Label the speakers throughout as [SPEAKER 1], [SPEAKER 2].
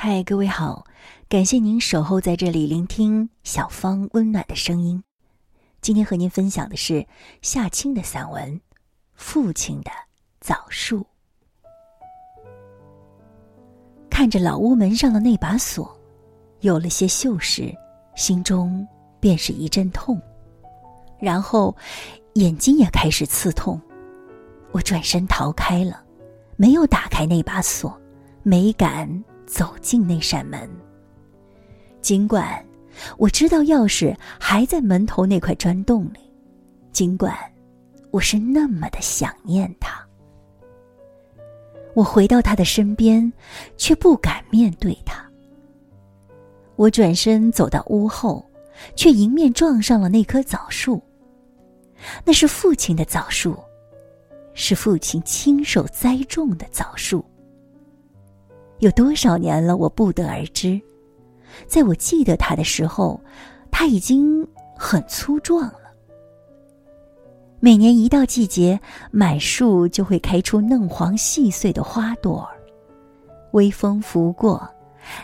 [SPEAKER 1] 嗨，各位好，感谢您守候在这里聆听小芳温暖的声音。今天和您分享的是夏青的散文《父亲的枣树》。看着老屋门上的那把锁，有了些锈蚀，心中便是一阵痛，然后眼睛也开始刺痛。我转身逃开了，没有打开那把锁，没敢走进那扇门。尽管我知道钥匙还在门头那块砖洞里，尽管我是那么的想念他，我回到他的身边，却不敢面对他。我转身走到屋后，却迎面撞上了那棵枣树。那是父亲的枣树。是父亲亲手栽种的枣树。有多少年了，我不得而知。在我记得它的时候，它已经很粗壮了。每年一到季节，满树就会开出嫩黄细碎的花朵儿。微风拂过，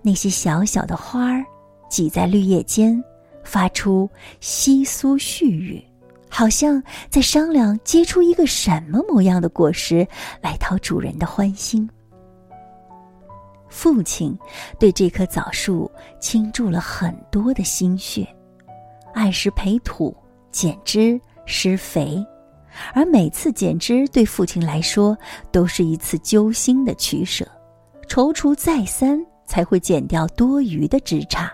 [SPEAKER 1] 那些小小的花儿挤在绿叶间，发出窸窣絮语。好像在商量结出一个什么模样的果实来讨主人的欢心。父亲对这棵枣树倾注了很多的心血，按时培土、剪枝、施肥，而每次剪枝对父亲来说都是一次揪心的取舍，踌躇再三才会剪掉多余的枝杈。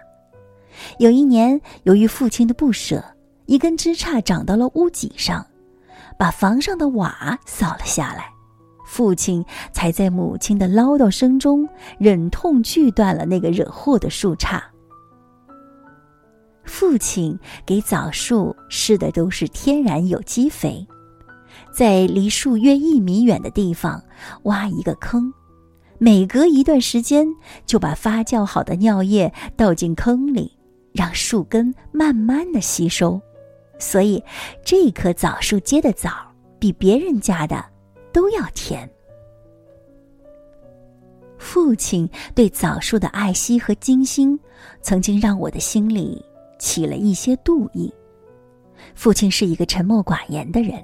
[SPEAKER 1] 有一年，由于父亲的不舍。一根枝杈长到了屋脊上，把房上的瓦扫了下来。父亲才在母亲的唠叨声中，忍痛锯断了那个惹祸的树杈。父亲给枣树施的都是天然有机肥，在离树约一米远的地方挖一个坑，每隔一段时间就把发酵好的尿液倒进坑里，让树根慢慢的吸收。所以，这棵枣树结的枣比别人家的都要甜。父亲对枣树的爱惜和精心，曾经让我的心里起了一些妒意。父亲是一个沉默寡言的人，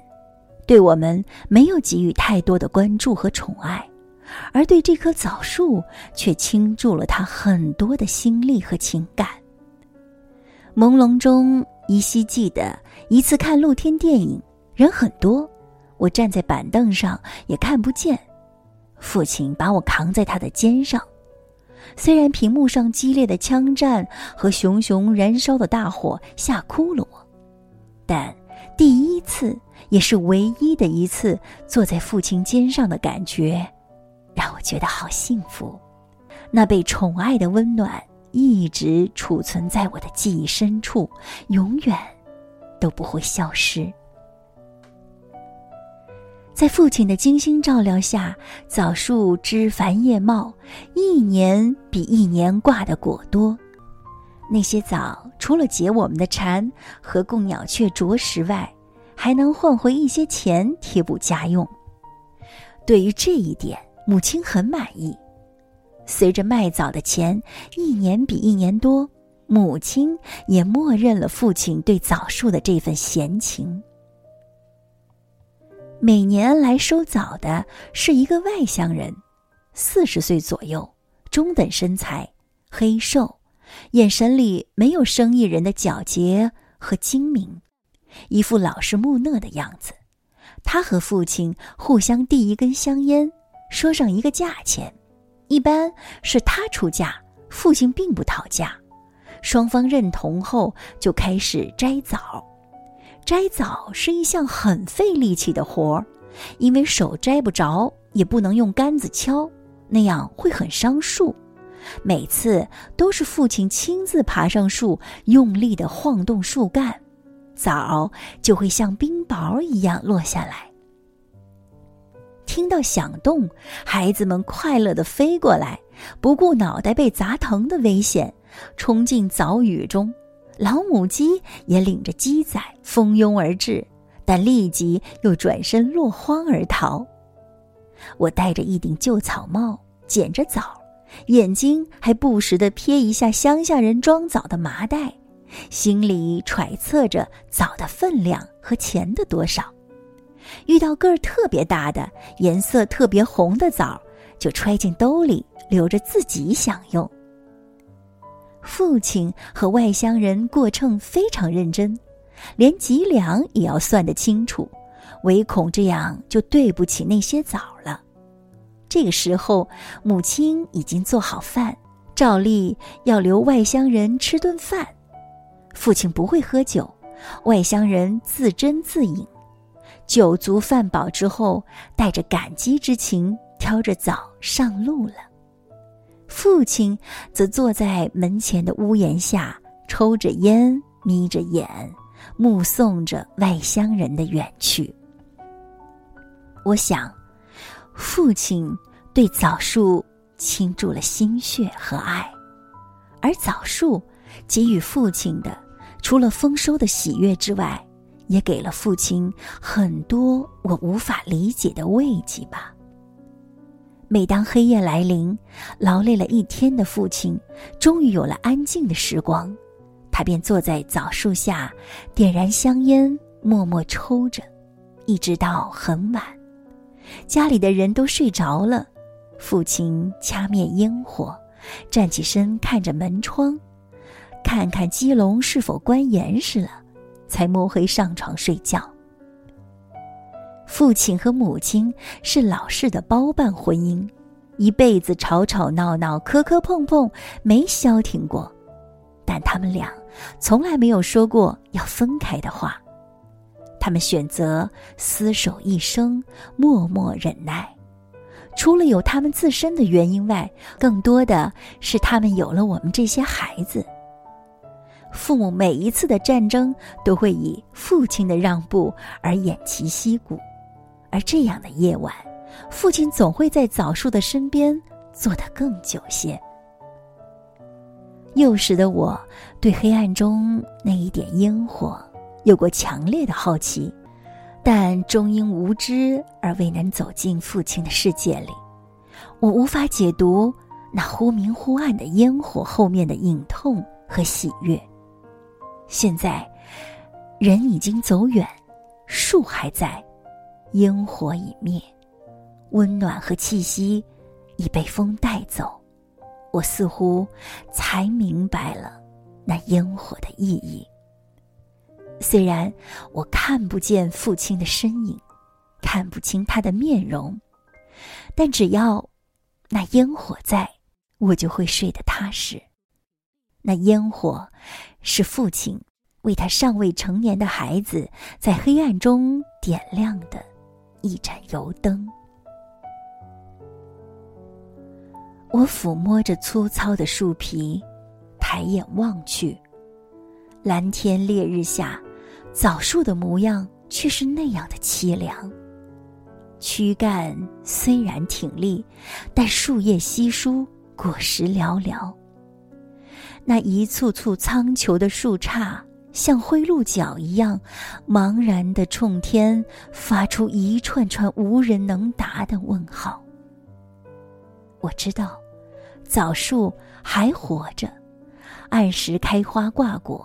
[SPEAKER 1] 对我们没有给予太多的关注和宠爱，而对这棵枣树却倾注了他很多的心力和情感。朦胧中。依稀记得一次看露天电影，人很多，我站在板凳上也看不见。父亲把我扛在他的肩上，虽然屏幕上激烈的枪战和熊熊燃烧的大火吓哭了我，但第一次也是唯一的一次坐在父亲肩上的感觉，让我觉得好幸福。那被宠爱的温暖。一直储存在我的记忆深处，永远都不会消失。在父亲的精心照料下，枣树枝繁叶茂，一年比一年挂的果多。那些枣除了解我们的馋和供鸟雀啄食外，还能换回一些钱贴补家用。对于这一点，母亲很满意。随着卖枣的钱一年比一年多，母亲也默认了父亲对枣树的这份闲情。每年来收枣的是一个外乡人，四十岁左右，中等身材，黑瘦，眼神里没有生意人的皎洁和精明，一副老实木讷的样子。他和父亲互相递一根香烟，说上一个价钱。一般是他出价，父亲并不讨价，双方认同后就开始摘枣。摘枣是一项很费力气的活儿，因为手摘不着，也不能用杆子敲，那样会很伤树。每次都是父亲亲自爬上树，用力的晃动树干，枣就会像冰雹一样落下来。听到响动，孩子们快乐地飞过来，不顾脑袋被砸疼的危险，冲进枣雨中。老母鸡也领着鸡仔蜂拥而至，但立即又转身落荒而逃。我戴着一顶旧草帽，捡着枣，眼睛还不时地瞥一下乡下人装枣的麻袋，心里揣测着枣的分量和钱的多少。遇到个儿特别大的、颜色特别红的枣，就揣进兜里，留着自己享用。父亲和外乡人过秤非常认真，连几两也要算得清楚，唯恐这样就对不起那些枣了。这个时候，母亲已经做好饭，照例要留外乡人吃顿饭。父亲不会喝酒，外乡人自斟自饮。酒足饭饱之后，带着感激之情，挑着枣上路了。父亲则坐在门前的屋檐下，抽着烟，眯着眼，目送着外乡人的远去。我想，父亲对枣树倾注了心血和爱，而枣树给予父亲的，除了丰收的喜悦之外，也给了父亲很多我无法理解的慰藉吧。每当黑夜来临，劳累了一天的父亲终于有了安静的时光，他便坐在枣树下，点燃香烟，默默抽着，一直到很晚。家里的人都睡着了，父亲掐灭烟火，站起身看着门窗，看看鸡笼是否关严实了，才摸黑上床睡觉。父亲和母亲是老式的包办婚姻，一辈子吵吵闹闹、磕磕碰碰，没消停过。但他们俩从来没有说过要分开的话。他们选择厮守一生，默默忍耐。除了有他们自身的原因外，更多的是他们有了我们这些孩子。父母每一次的战争都会以父亲的让步而偃旗息鼓。而这样的夜晚，父亲总会在枣树的身边坐得更久些。幼时的我，对黑暗中那一点烟火有过强烈的好奇，但终因无知而未能走进父亲的世界里。我无法解读那忽明忽暗的烟火后面的隐痛和喜悦。现在，人已经走远，树还在。烟火已灭，温暖和气息已被风带走，我似乎才明白了那烟火的意义。虽然我看不见父亲的身影，看不清他的面容，但只要那烟火在，我就会睡得踏实。那烟火是父亲为他尚未成年的孩子在黑暗中点亮的。一盏油灯，我抚摸着粗糙的树皮，抬眼望去，蓝天烈日下，枣树的模样却是那样的凄凉。躯干虽然挺立，但树叶稀疏，果实寥寥。那一簇簇苍穹的树杈。像灰鹿角一样，茫然的冲天发出一串串无人能答的问号。我知道，枣树还活着，按时开花挂果，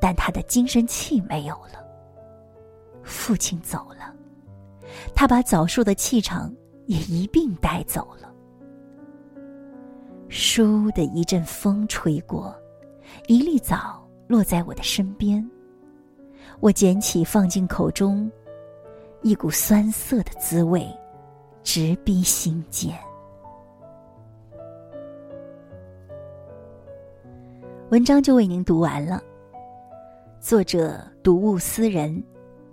[SPEAKER 1] 但他的精神气没有了。父亲走了，他把枣树的气场也一并带走了。倏的一阵风吹过，一粒枣。落在我的身边，我捡起放进口中，一股酸涩的滋味直逼心间。文章就为您读完了。作者读物思人，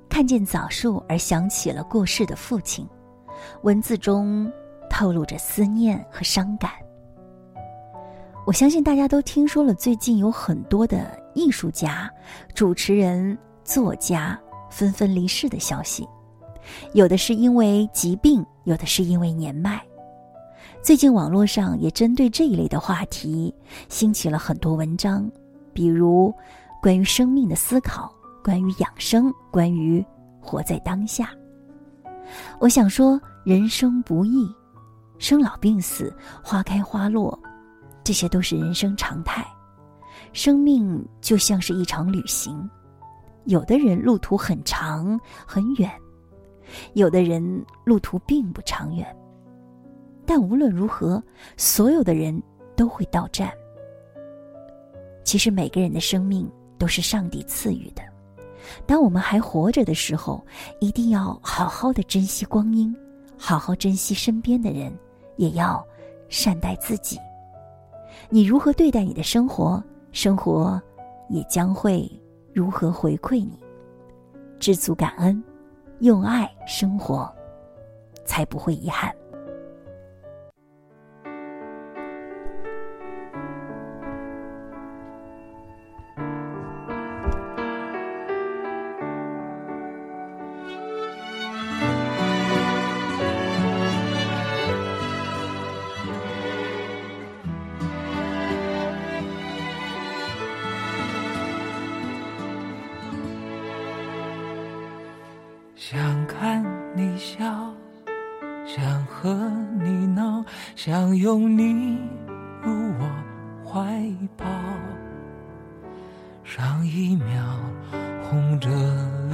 [SPEAKER 1] 看见枣树而想起了过世的父亲，文字中透露着思念和伤感。我相信大家都听说了，最近有很多的。艺术家、主持人、作家纷纷离世的消息，有的是因为疾病，有的是因为年迈。最近网络上也针对这一类的话题兴起了很多文章，比如关于生命的思考，关于养生，关于活在当下。我想说，人生不易，生老病死、花开花落，这些都是人生常态。生命就像是一场旅行，有的人路途很长很远，有的人路途并不长远。但无论如何，所有的人都会到站。其实每个人的生命都是上帝赐予的。当我们还活着的时候，一定要好好的珍惜光阴，好好珍惜身边的人，也要善待自己。你如何对待你的生活，生活也将会如何回馈你。知足感恩，用爱生活，才不会遗憾。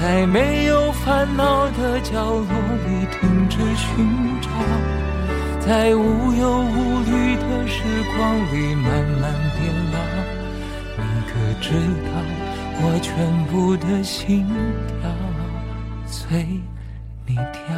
[SPEAKER 2] 在没有烦恼的角落里停止寻找。在无忧无虑的时光里慢慢变老，你可知道我全部的心跳随你跳？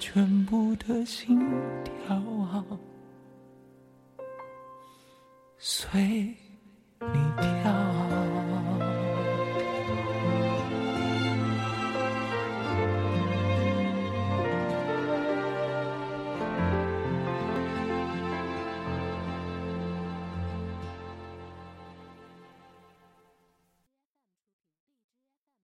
[SPEAKER 2] 全部的心跳啊，随你跳。